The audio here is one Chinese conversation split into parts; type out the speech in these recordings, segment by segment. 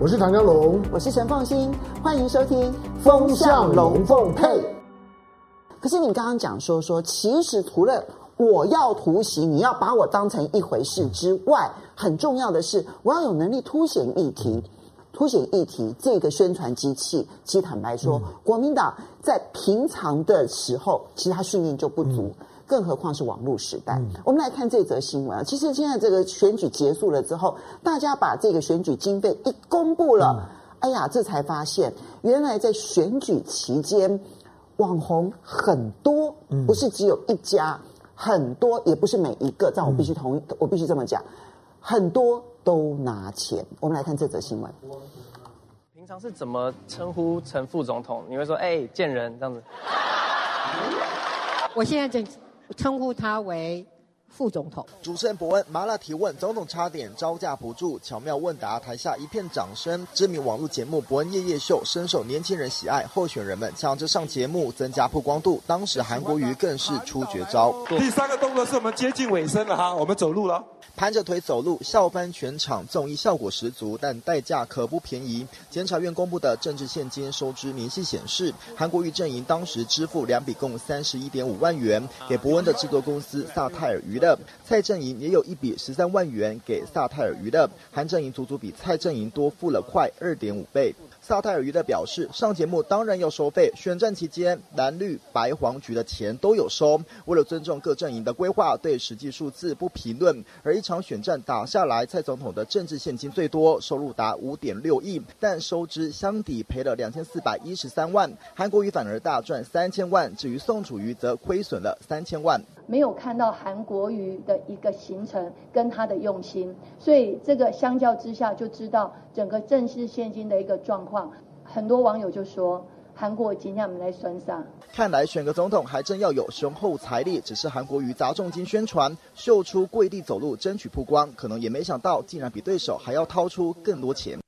我是唐江龙，我是陈凤欣，欢迎收听《风向龙凤配》。可是你刚刚讲说说，其实除了我要突袭，你要把我当成一回事之外，很重要的是我要有能力凸显议题，凸显议题这个宣传机器。其实坦白说，嗯、国民党在平常的时候，其实他训练就不足。嗯更何况是网络时代。嗯、我们来看这则新闻啊，其实现在这个选举结束了之后，大家把这个选举经费一公布了，嗯、哎呀，这才发现原来在选举期间，网红很多，不是只有一家，很多也不是每一个，但我必须同意，嗯、我必须这么讲，很多都拿钱。我们来看这则新闻。平常是怎么称呼陈副总统？你会说，哎，贱人这样子？我现在正。称呼他为副总统。主持人伯恩麻辣提问，总统差点招架不住，巧妙问答，台下一片掌声。知名网络节目《伯恩夜夜秀》深受年轻人喜爱，候选人们抢着上节目，增加曝光度。当时韩国瑜更是出绝招。第三个动作是我们接近尾声了哈，我们走路了。盘着腿走路，笑翻全场，综艺效果十足，但代价可不便宜。检察院公布的政治现金收支明细显示，韩国瑜阵营当时支付两笔共三十一点五万元给博恩的制作公司萨泰尔娱乐，蔡阵营也有一笔十三万元给萨泰尔娱乐，韩阵营足足比蔡阵营多付了快二点五倍。萨泰尔娱乐表示，上节目当然要收费。选战期间，蓝绿白黄局的钱都有收。为了尊重各阵营的规划，对实际数字不评论。而一场选战打下来，蔡总统的政治现金最多，收入达五点六亿，但收支相抵赔了两千四百一十三万。韩国瑜反而大赚三千万，至于宋楚瑜则亏损了三千万。没有看到韩国瑜的一个行程跟他的用心，所以这个相较之下就知道整个政治现金的一个状况。很多网友就说韩国今天我们来算账。看来选个总统还真要有雄厚财力，只是韩国瑜砸重金宣传，秀出跪地走路争取曝光，可能也没想到竟然比对手还要掏出更多钱。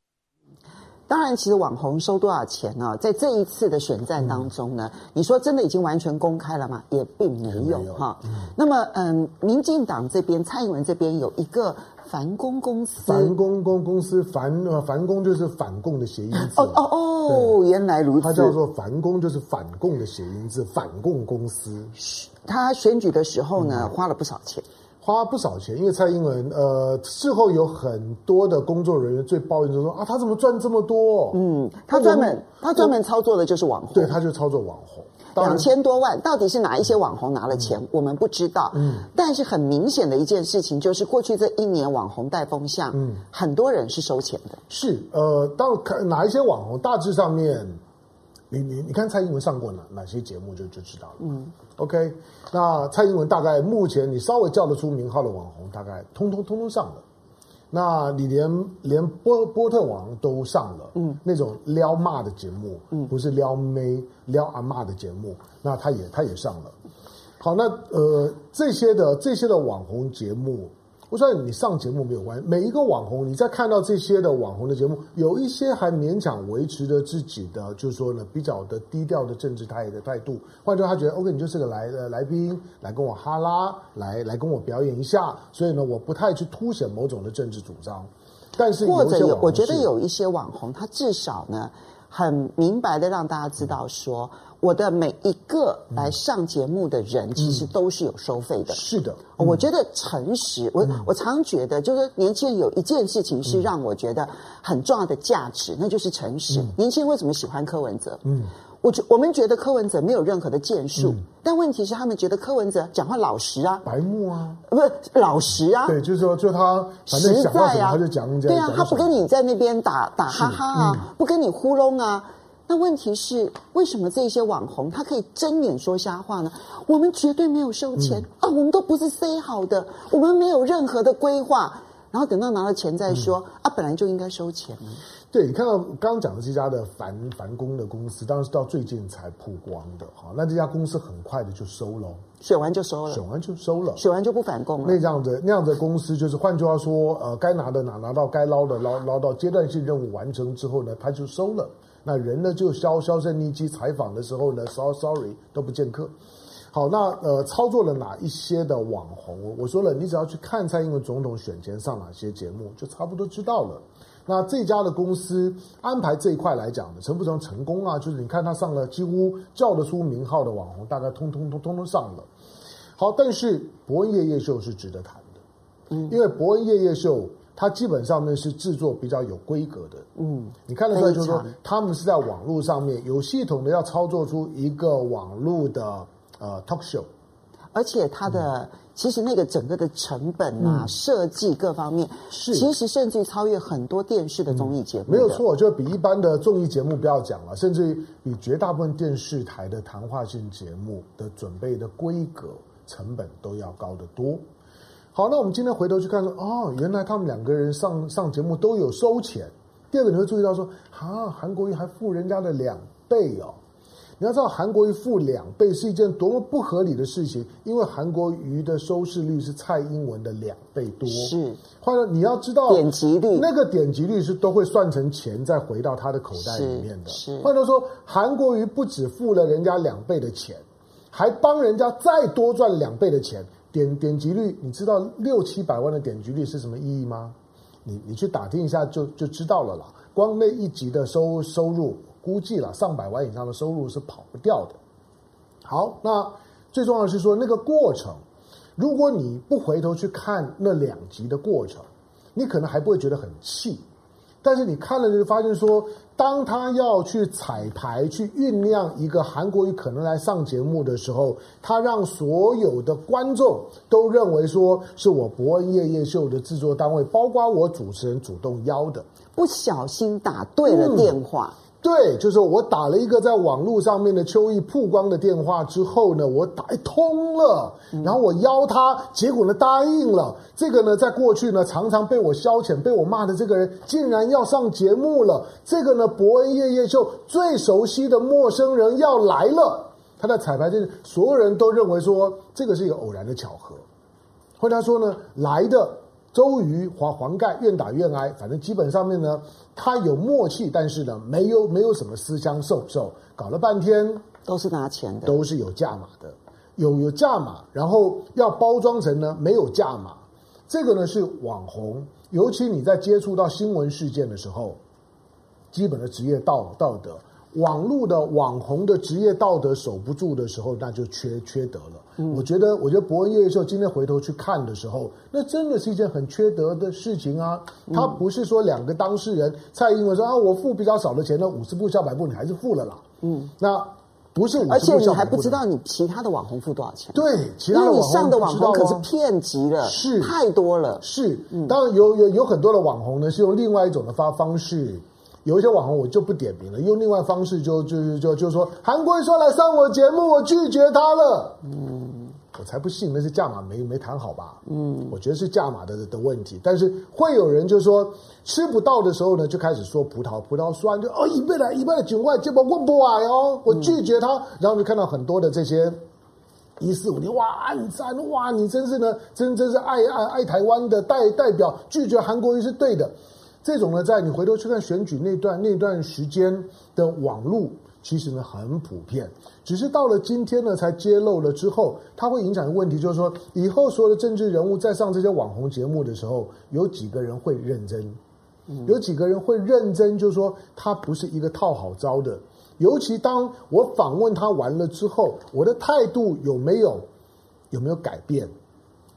当然，其实网红收多少钱呢？在这一次的选战当中呢，嗯、你说真的已经完全公开了吗？也并没有哈。嗯、那么，嗯，民进党这边，蔡英文这边有一个反攻公司，反攻公公司，反呃反攻就是反共的谐音字。哦哦哦，对原来如此。它叫做反攻，就是反共的谐音字，反共公司。他选举的时候呢，嗯、花了不少钱。花不少钱，因为蔡英文，呃，事后有很多的工作人员最抱怨就说啊，他怎么赚这么多？嗯，他专门他专门操作的就是网红，对，他就操作网红，两千多万，到底是哪一些网红拿了钱，嗯、我们不知道。嗯，但是很明显的一件事情就是，过去这一年网红带风向，嗯，很多人是收钱的。是，呃，当看哪一些网红，大致上面。你你你看蔡英文上过哪哪些节目就就知道了。嗯，OK，那蔡英文大概目前你稍微叫得出名号的网红，大概通通通通上了。那你连连波波特王都上了，嗯，那种撩骂的节目，嗯，不是撩妹撩阿骂的节目，那他也他也上了。好，那呃这些的这些的网红节目。我说你上节目没有关系，每一个网红，你在看到这些的网红的节目，有一些还勉强维持着自己的，就是说呢，比较的低调的政治态的态度。换句话说，他觉得 OK，你就是个来的来宾，来跟我哈拉，来来跟我表演一下。所以呢，我不太去凸显某种的政治主张。但是或者有，我觉得有一些网红，他至少呢，很明白的让大家知道说。我的每一个来上节目的人，其实都是有收费的。是的，我觉得诚实，我我常觉得，就是年轻人有一件事情是让我觉得很重要的价值，那就是诚实。年轻人为什么喜欢柯文哲？嗯，我觉我们觉得柯文哲没有任何的建树，但问题是他们觉得柯文哲讲话老实啊，白目啊，不是老实啊。对，就是说，就他实在啊，他就讲对啊，他不跟你在那边打打哈哈啊，不跟你糊弄啊。那问题是，为什么这些网红他可以睁眼说瞎话呢？我们绝对没有收钱、嗯、啊，我们都不是 say 好的，我们没有任何的规划，然后等到拿了钱再说、嗯、啊，本来就应该收钱。对，你看到刚刚讲的这家的反反攻的公司，当然是到最近才曝光的哈。那这家公司很快的就收了，选完就收了，选完就收了，选完就不反攻了。那这样子那样子的公司，就是换句话说，呃，该拿的拿拿到，该捞的捞捞到，阶段性任务完成之后呢，他就收了。那人呢就销销声匿迹，采访的时候呢，sorry sorry 都不见客。好，那呃操作了哪一些的网红？我说了，你只要去看蔡英文总统选前上哪些节目，就差不多知道了。那这家的公司安排这一块来讲呢，成不成成功啊？就是你看他上了几乎叫得出名号的网红，大概通通通通通上了。好，但是博恩夜夜秀是值得谈的，嗯，因为博恩夜夜秀它基本上面是制作比较有规格的，嗯，你看得出来就是说他们是在网络上面有系统的要操作出一个网络的呃 talk show。而且它的、嗯、其实那个整个的成本啊、嗯、设计各方面，是其实甚至于超越很多电视的综艺节目、嗯。没有错，就比一般的综艺节目不要讲了，甚至于比绝大部分电视台的谈话性节目的准备的规格成本都要高得多。好，那我们今天回头去看说，哦，原来他们两个人上上节目都有收钱。第二个你会注意到说，啊，韩国瑜还付人家的两倍哦。你要知道，韩国瑜付两倍是一件多么不合理的事情，因为韩国瑜的收视率是蔡英文的两倍多。是，或者你要知道，点击率那个点击率是都会算成钱再回到他的口袋里面的。是，换句话说，韩国瑜不止付了人家两倍的钱，还帮人家再多赚两倍的钱。点点击率，你知道六七百万的点击率是什么意义吗？你你去打听一下就就知道了啦。光那一集的收收入。估计了上百万以上的收入是跑不掉的。好，那最重要的是说那个过程，如果你不回头去看那两集的过程，你可能还不会觉得很气。但是你看了就发现说，当他要去彩排、去酝酿一个韩国瑜可能来上节目的时候，他让所有的观众都认为说是我伯恩夜夜秀的制作单位，包括我主持人主动邀的，不小心打对了电话。嗯对，就是我打了一个在网络上面的邱毅曝光的电话之后呢，我打通了，然后我邀他，结果呢答应了。这个呢，在过去呢常常被我消遣、被我骂的这个人，竟然要上节目了。这个呢，伯恩夜夜秀最熟悉的陌生人要来了。他在彩排就是所有人都认为说这个是一个偶然的巧合。或者他说呢，来的。周瑜、黄黄盖愿打愿挨，反正基本上面呢，他有默契，但是呢，没有没有什么私相授受，搞了半天都是拿钱的，都是有价码的，有有价码，然后要包装成呢没有价码，这个呢是网红，尤其你在接触到新闻事件的时候，基本的职业道道德。网络的网红的职业道德守不住的时候，那就缺缺德了。嗯、我觉得，我觉得博恩夜夜秀今天回头去看的时候，那真的是一件很缺德的事情啊！他不是说两个当事人，蔡英文说啊，我付比较少的钱，那五十步笑百步你还是付了啦。嗯，那不是五十步，而且你还不知道你其他的网红付多少钱？对，其他的网红你上的网红可是遍及了，是太多了。是，当然有有有很多的网红呢，是用另外一种的发方式。有一些网红我就不点名了，用另外方式就就就就说韩国瑜说来上我节目，我拒绝他了。嗯，我才不信那是价码没没谈好吧？嗯，我觉得是价码的的问题。但是会有人就说吃不到的时候呢，就开始说葡萄葡萄酸，就哦一倍来一倍的九块，结果问不完哦，我拒绝他。嗯、然后就看到很多的这些一四五零哇暗赞哇，你真是呢，真真是爱爱爱台湾的代代表，拒绝韩国瑜是对的。这种呢，在你回头去看选举那段那段时间的网路，其实呢很普遍，只是到了今天呢才揭露了之后，它会影响的问题就是说，以后所有的政治人物在上这些网红节目的时候，有几个人会认真？有几个人会认真？就是说，他不是一个套好招的。尤其当我访问他完了之后，我的态度有没有有没有改变？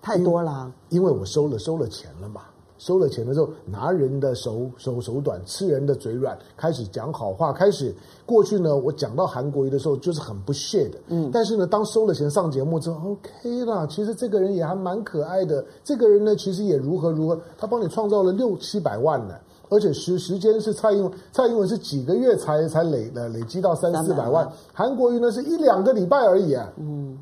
太多了，因为我收了收了钱了嘛。收了钱的时候，拿人的手手手短，吃人的嘴软，开始讲好话，开始过去呢。我讲到韩国瑜的时候，就是很不屑的。嗯，但是呢，当收了钱上节目之后，OK 啦。其实这个人也还蛮可爱的。这个人呢，其实也如何如何，他帮你创造了六七百万呢。而且时时间是蔡英文，蔡英文是几个月才才累呃累积到三四百万，韩国瑜呢是一两个礼拜而已啊。嗯，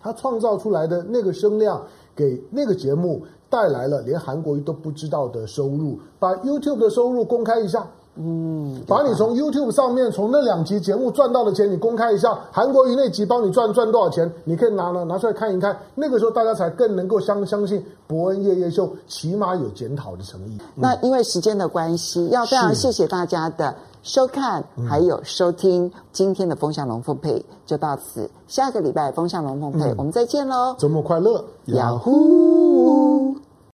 他创造出来的那个声量，给那个节目。带来了连韩国瑜都不知道的收入，把 YouTube 的收入公开一下，嗯，把你从 YouTube 上面从那两集节目赚到的钱你公开一下，韩国瑜那集帮你赚赚多少钱，你可以拿拿拿出来看一看，那个时候大家才更能够相相信伯恩夜夜秀起码有检讨的诚意。嗯、那因为时间的关系，要非常谢谢大家的收看还有收听，今天的风向龙凤配就到此，下个礼拜风向龙凤配、嗯、我们再见喽，周末快乐，呀呼。